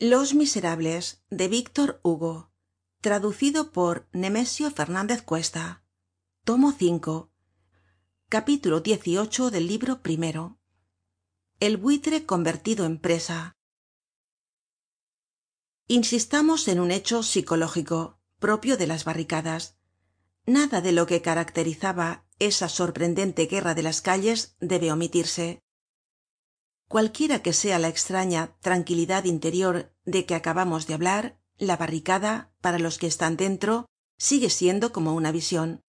los miserables de víctor hugo. Traducido por nemesio fernandez cuesta. Tomo cinco. Capítulo xviii del libro primero. El buitre convertido en presa. Insistamos en un hecho psicológico propio de las barricadas. Nada de lo que caracterizaba esa sorprendente guerra de las calles debe omitirse cualquiera que sea la extraña tranquilidad interior de que acabamos de hablar la barricada para los que están dentro sigue siendo como una vision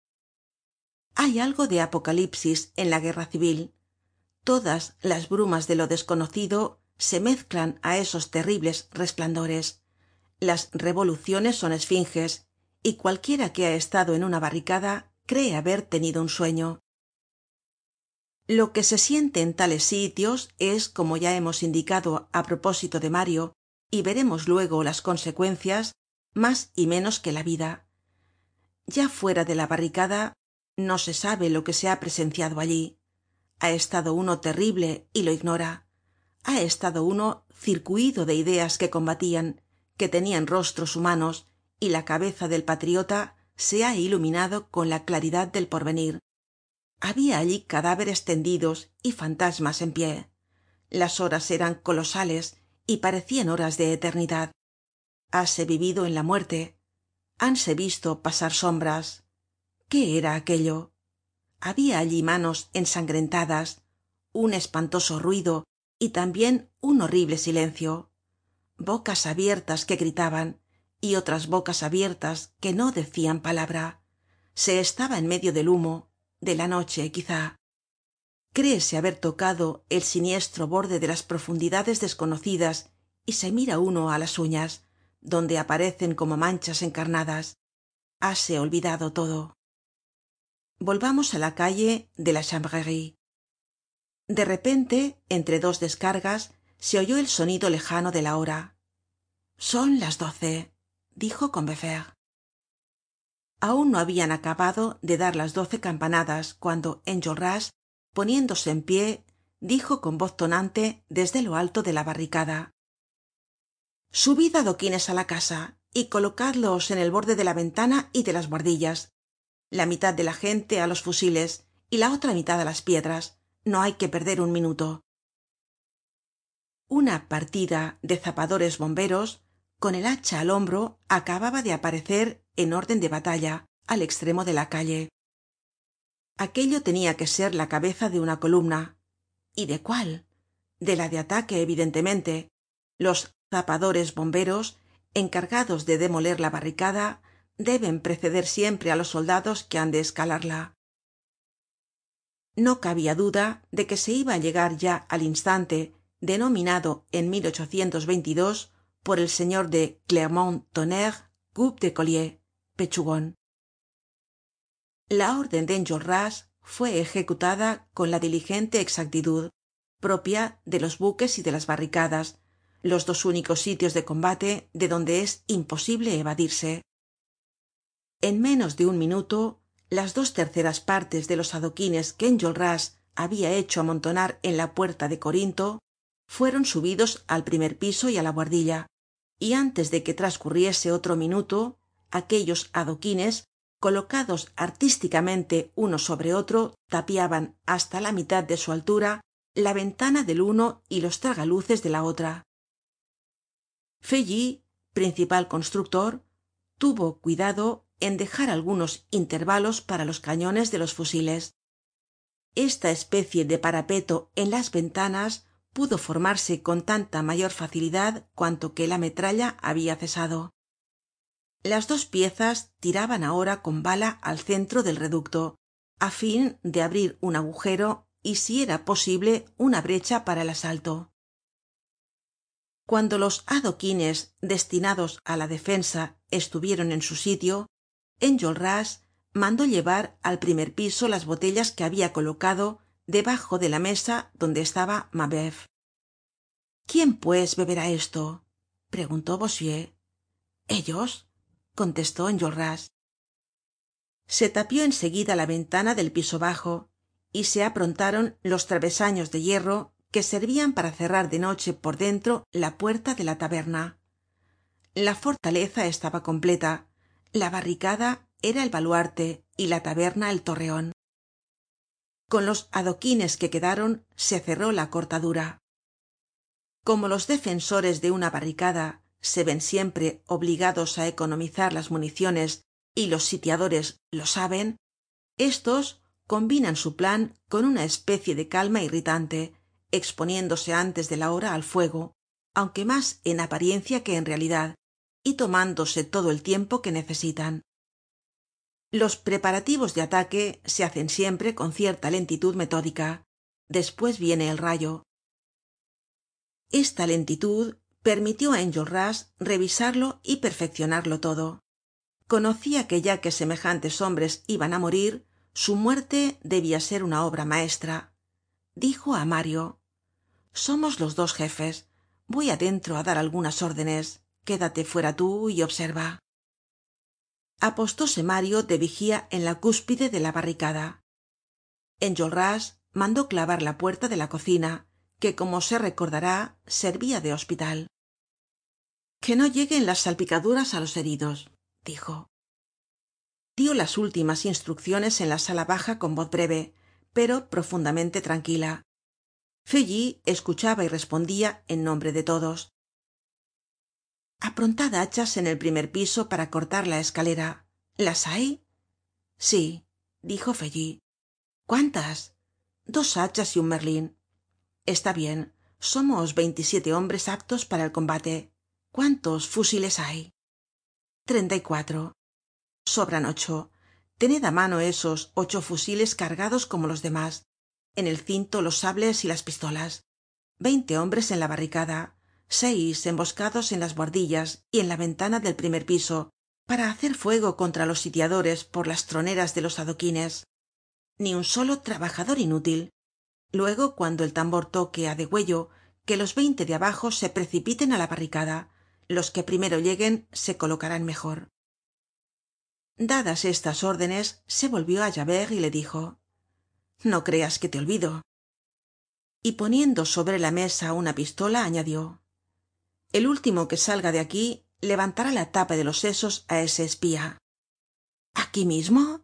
hay algo de apocalipsis en la guerra civil. Todas las brumas de lo desconocido se mezclan á esos terribles resplandores. Las revoluciones son esfinges y cualquiera que ha estado en una barricada cree haber tenido un sueño lo que se siente en tales sitios es como ya hemos indicado á propósito de mario y veremos luego las consecuencias más y menos que la vida. Ya fuera de la barricada no se sabe lo que se ha presenciado allí. Ha estado uno terrible y lo ignora. Ha estado uno circuido de ideas que combatian que tenian rostros humanos y la cabeza del patriota se ha iluminado con la claridad del porvenir habia allí cadáveres tendidos y fantasmas en pie. Las horas eran colosales y parecian horas de eternidad. Hase vivido en la muerte. Hanse visto pasar sombras. Qué era aquello habia allí manos ensangrentadas un espantoso ruido y tambien un horrible silencio. Bocas abiertas que gritaban y otras bocas abiertas que no decian palabra. Se estaba en medio del humo de la noche quizá. Créese haber tocado el siniestro borde de las profundidades desconocidas y se mira uno á las uñas donde aparecen como manchas encarnadas. Hase olvidado todo. Volvamos á la calle de la chanvrerie de repente entre dos descargas se oyó el sonido lejano de la hora. Son las doce dijo aun no habian acabado de dar las doce campanadas cuando enjolras poniéndose en pie dijo con voz tonante desde lo alto de la barricada subid adoquines á la casa y colocadlos en el borde de la ventana y de las buhardillas la mitad de la gente á los fusiles y la otra mitad á las piedras. No hay que perder un minuto una partida de zapadores bomberos con el hacha al hombro acababa de aparecer en orden de batalla al extremo de la calle. Aquello tenia que ser la cabeza de una columna. Y de cuál de la de ataque evidentemente. Los zapadores bomberos encargados de demoler la barricada deben preceder siempre á los soldados que han de escalarla. No cabia duda de que se iba á llegar ya al instante denominado en por el señor de clermont tonnerre de pechugon la orden de enjolras fue ejecutada con la diligente exactitud propia de los buques y de las barricadas los dos únicos sitios de combate de donde es imposible evadirse. En menos de un minuto las dos terceras partes de los adoquines que enjolras habia hecho amontonar en la puerta de corinto fueron subidos al primer piso y á la buhardilla y antes de que trascurriese otro minuto aquellos adoquines colocados artísticamente uno sobre otro tapiaban hasta la mitad de su altura la ventana del uno y los tragaluces de la otra. Feuilly principal constructor tuvo cuidado en dejar algunos intervalos para los cañones de los fusiles. Esta especie de parapeto en las ventanas pudo formarse con tanta mayor facilidad cuanto que la metralla habia cesado las dos piezas tiraban ahora con bala al centro del reducto á fin de abrir un agujero y si era posible una brecha para el asalto. Cuando los adoquines destinados á la defensa estuvieron en su sitio enjolras mandó llevar al primer piso las botellas que habia colocado debajo de la mesa donde estaba mabeuf. Quién pues beberá esto preguntó bossuet. Ellos contestó enjolras. Se tapió en seguida la ventana del piso bajo y se aprontaron los travesaños de hierro que servian para cerrar de noche por dentro la puerta de la taberna. La fortaleza estaba completa la barricada era el baluarte y la taberna el torreon con los adoquines que quedaron se cerró la cortadura. Como los defensores de una barricada se ven siempre obligados á economizar las municiones y los sitiadores lo saben estos combinan su plan con una especie de calma irritante exponiéndose antes de la hora al fuego aunque mas en apariencia que en realidad y tomándose todo el tiempo que necesitan. Los preparativos de ataque se hacen siempre con cierta lentitud metódica. Despues viene el rayo. Esta lentitud permitió á enjolras revisarlo y perfeccionarlo todo. Conocia que ya que semejantes hombres iban á morir su muerte debia ser una obra maestra. Dijo á mario somos los dos jefes. Voy adentro á dar algunas órdenes. Quédate fuera tú y observa. Apostóse mario de vigía en la cúspide de la barricada. Enjolras mandó clavar la puerta de la cocina que como se recordará servia de hospital. Que no lleguen las salpicaduras á los heridos dijo. Dió las últimas instrucciones en la sala baja con voz breve pero profundamente tranquila. Feuilly escuchaba y respondia en nombre de todos. Aprontad hachas en el primer piso para cortar la escalera. Las hay sí dijo feuilly. Cuántas dos hachas y un merlin está bien somos veintisiete hombres aptos para el combate. Cuántos fusiles hay treinta y cuatro. Sobran ocho. Tened á mano esos ocho fusiles cargados como los demás. En el cinto los sables y las pistolas. Veinte hombres en la barricada. Seis emboscados en las buhardillas y en la ventana del primer piso para hacer fuego contra los sitiadores por las troneras de los adoquines. Ni un solo trabajador inútil luego cuando el tambor toque á degüello que los veinte de abajo se precipiten á la barricada. Los que primero lleguen se colocarán mejor. Dadas estas órdenes se volvió á javert y le dijo no creas que te olvido y poniendo sobre la mesa una pistola añadió el último que salga de aquí levantará la tapa de los sesos á ese espía aquí mismo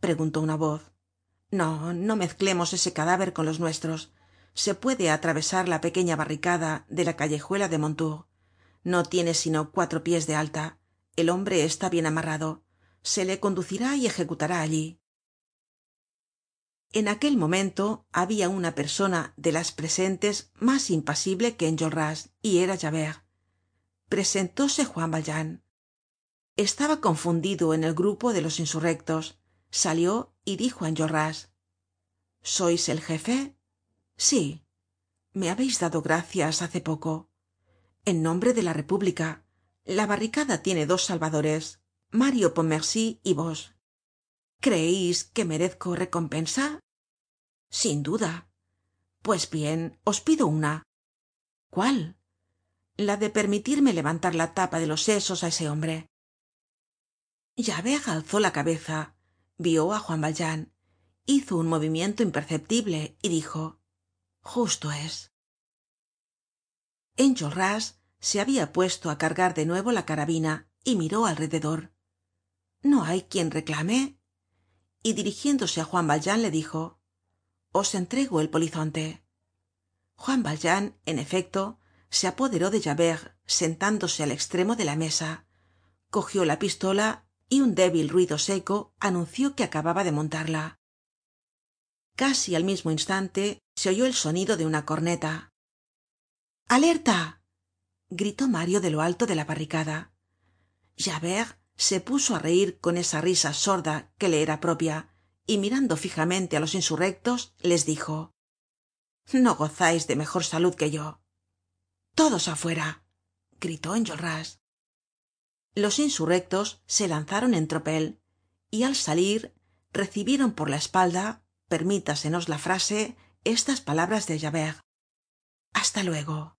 preguntó una voz no no mezclemos ese cadáver con los nuestros. Se puede atravesar la pequeña barricada de la callejuela de mondetour no tiene sino cuatro pies de alta. El hombre está bien amarrado. Se le conducirá y ejecutará allí. En aquel momento habia una persona de las presentes mas impasible que enjolras y era javert. Presentóse juan valjean. Estaba confundido en el grupo de los insurrectos. Salió y dijo á enjolras sois el jefe sí. Me habeis dado gracias hace poco en nombre de la república la barricada tiene dos salvadores mario pontmercy y vos. Creeis que merezco recompensa sin duda. Pues bien os pido una. Cuál la de permitirme levantar la tapa de los sesos á ese hombre. Javert alzó la cabeza vio á juan valjean hizo un movimiento imperceptible y dijo justo es enjolras se habia puesto á cargar de nuevo la carabina y miró alrededor. No hay quien reclame y dirigiéndose á juan valjean le dijo os entrego el polizonte juan valjean en efecto se apoderó de javert sentándose al extremo de la mesa cogió la pistola y un débil ruido seco anunció que acababa de montarla. Casi al mismo instante se oyó el sonido de una corneta. Alerta gritó mario de lo alto de la barricada. Javert se puso á reir con esa risa sorda que le era propia y mirando fijamente á los insurrectos les dijo no gozais de mejor salud que yo. Todos afuera gritó los insurrectos se lanzaron en tropel y al salir recibieron por la espalda permítasenos la frase estas palabras de javert. Hasta luego